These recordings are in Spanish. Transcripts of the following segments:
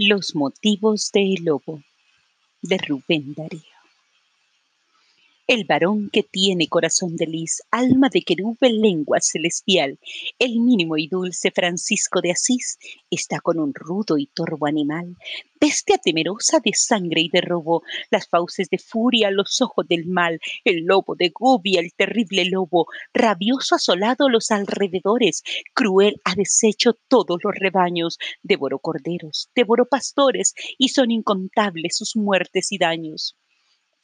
Los motivos de El Lobo de Rubén Darío. El varón que tiene corazón de lis, alma de querube, lengua celestial, el mínimo y dulce Francisco de Asís, está con un rudo y torvo animal, bestia temerosa de sangre y de robo, las fauces de furia, los ojos del mal, el lobo de Gubia, el terrible lobo, rabioso asolado los alrededores, cruel ha deshecho todos los rebaños, devoró corderos, devoró pastores, y son incontables sus muertes y daños.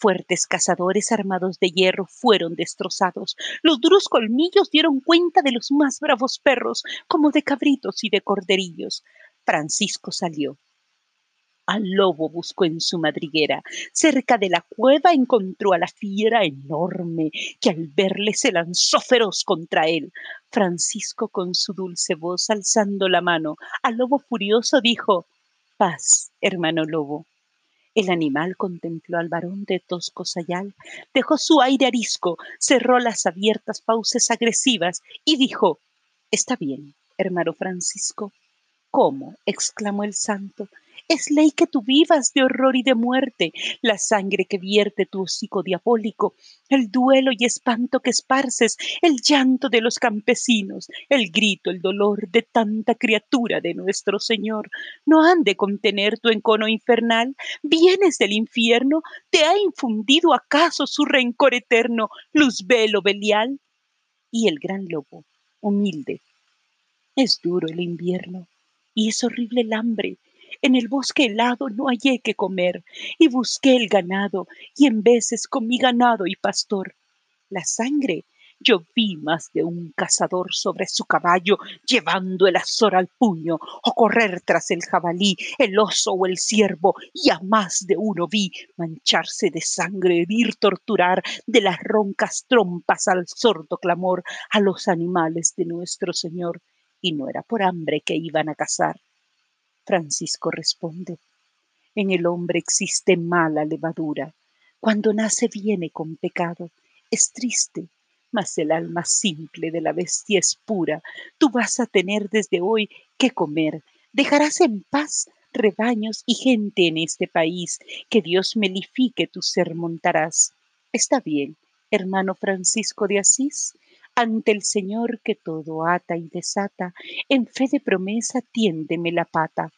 Fuertes cazadores armados de hierro fueron destrozados. Los duros colmillos dieron cuenta de los más bravos perros, como de cabritos y de corderillos. Francisco salió. Al lobo buscó en su madriguera. Cerca de la cueva encontró a la fiera enorme, que al verle se lanzó feroz contra él. Francisco, con su dulce voz, alzando la mano, al lobo furioso dijo, Paz, hermano lobo. El animal contempló al varón de tosco sayal, dejó su aire arisco, cerró las abiertas fauces agresivas y dijo, Está bien, hermano Francisco. ¿Cómo? exclamó el santo. Es ley que tú vivas de horror y de muerte, la sangre que vierte tu hocico diabólico, el duelo y espanto que esparces, el llanto de los campesinos, el grito, el dolor de tanta criatura de nuestro Señor. ¿No han de contener tu encono infernal? ¿Vienes del infierno? ¿Te ha infundido acaso su rencor eterno, Luzbelo Belial? Y el gran lobo, humilde. Es duro el invierno y es horrible el hambre en el bosque helado no hallé que comer, y busqué el ganado, y en veces comí ganado y pastor. La sangre yo vi más de un cazador sobre su caballo llevando el azor al puño o correr tras el jabalí, el oso o el ciervo, y a más de uno vi mancharse de sangre, herir, torturar de las roncas trompas al sordo clamor a los animales de nuestro Señor. Y no era por hambre que iban a cazar, Francisco responde, en el hombre existe mala levadura. Cuando nace viene con pecado. Es triste, mas el alma simple de la bestia es pura. Tú vas a tener desde hoy que comer. Dejarás en paz rebaños y gente en este país. Que Dios melifique tu ser montarás. Está bien, hermano Francisco de Asís. Ante el Señor que todo ata y desata, en fe de promesa tiéndeme la pata.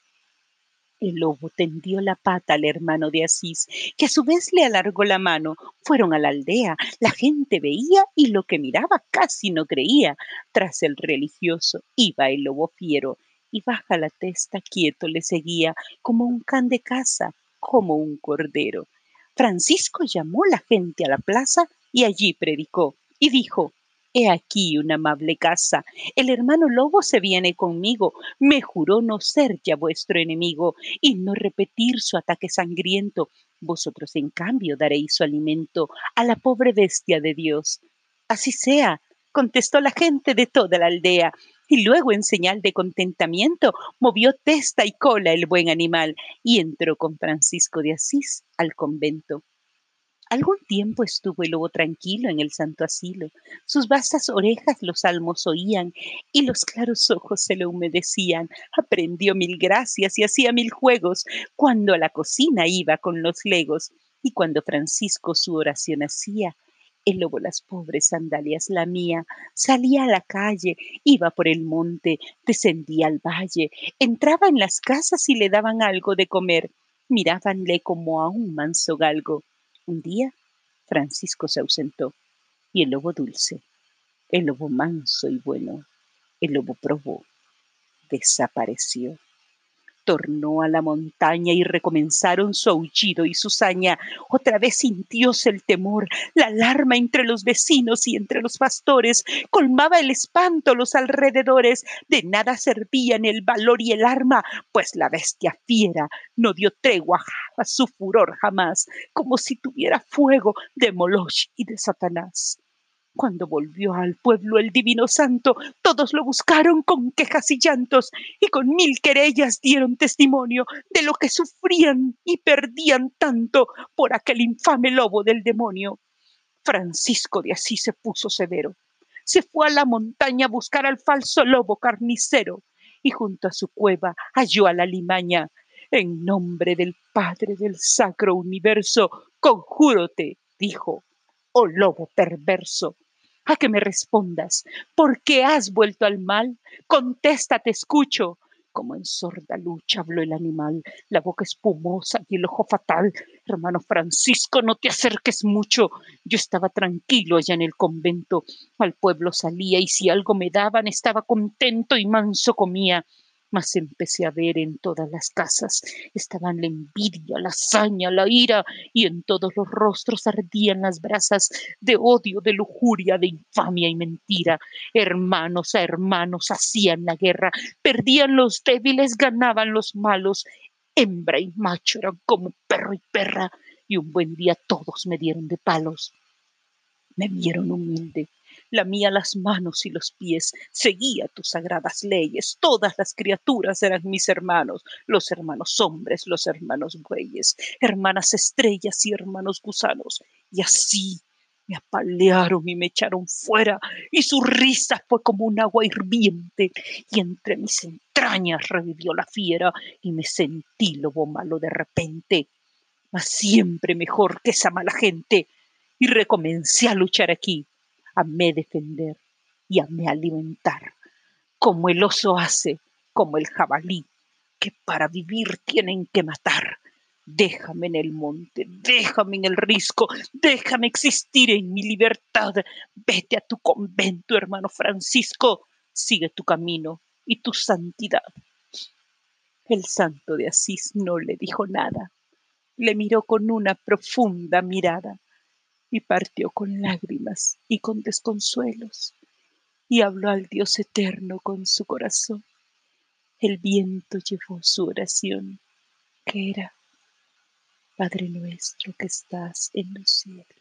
El lobo tendió la pata al hermano de Asís, que a su vez le alargó la mano. Fueron a la aldea, la gente veía y lo que miraba casi no creía. Tras el religioso iba el lobo fiero, y baja la testa quieto le seguía, como un can de casa, como un cordero. Francisco llamó la gente a la plaza y allí predicó, y dijo, He aquí una amable casa. El hermano lobo se viene conmigo. Me juró no ser ya vuestro enemigo y no repetir su ataque sangriento. Vosotros, en cambio, daréis su alimento a la pobre bestia de Dios. Así sea, contestó la gente de toda la aldea. Y luego, en señal de contentamiento, movió testa y cola el buen animal y entró con Francisco de Asís al convento. Algún tiempo estuvo el lobo tranquilo en el santo asilo. Sus vastas orejas los salmos oían y los claros ojos se le humedecían. Aprendió mil gracias y hacía mil juegos cuando a la cocina iba con los legos. Y cuando Francisco su oración hacía, el lobo las pobres sandalias lamía, salía a la calle, iba por el monte, descendía al valle, entraba en las casas y le daban algo de comer, mirábanle como a un manso galgo. Un día Francisco se ausentó y el lobo dulce, el lobo manso y bueno, el lobo probó, desapareció tornó a la montaña y recomenzaron su aullido y su saña. Otra vez sintióse el temor, la alarma entre los vecinos y entre los pastores, colmaba el espanto los alrededores, de nada servían el valor y el arma, pues la bestia fiera no dio tregua a su furor jamás, como si tuviera fuego de Moloch y de Satanás. Cuando volvió al pueblo el divino santo, todos lo buscaron con quejas y llantos, y con mil querellas dieron testimonio de lo que sufrían y perdían tanto por aquel infame lobo del demonio. Francisco de Asís se puso severo. Se fue a la montaña a buscar al falso lobo carnicero, y junto a su cueva halló a la limaña. En nombre del Padre del Sacro Universo, conjúrote, dijo, oh lobo perverso, a que me respondas, ¿por qué has vuelto al mal? Contesta, te escucho. Como en sorda lucha habló el animal, la boca espumosa y el ojo fatal. Hermano Francisco, no te acerques mucho. Yo estaba tranquilo allá en el convento. Al pueblo salía y si algo me daban estaba contento y manso comía mas empecé a ver en todas las casas estaban la envidia, la hazaña, la ira, y en todos los rostros ardían las brasas de odio, de lujuria, de infamia y mentira. Hermanos a hermanos hacían la guerra, perdían los débiles, ganaban los malos. Hembra y macho eran como perro y perra, y un buen día todos me dieron de palos. Me vieron humilde, lamía las manos y los pies, seguía tus sagradas leyes. Todas las criaturas eran mis hermanos, los hermanos hombres, los hermanos bueyes, hermanas estrellas y hermanos gusanos. Y así me apalearon y me echaron fuera, y su risa fue como un agua hirviente, y entre mis entrañas revivió la fiera, y me sentí lobo malo de repente. Mas siempre mejor que esa mala gente, y recomencé a luchar aquí, amé defender y amé alimentar, como el oso hace, como el jabalí, que para vivir tienen que matar. Déjame en el monte, déjame en el risco, déjame existir en mi libertad. Vete a tu convento, hermano Francisco, sigue tu camino y tu santidad. El santo de Asís no le dijo nada, le miró con una profunda mirada y partió con lágrimas y con desconsuelos, y habló al Dios eterno con su corazón. El viento llevó su oración, que era, Padre nuestro que estás en los cielos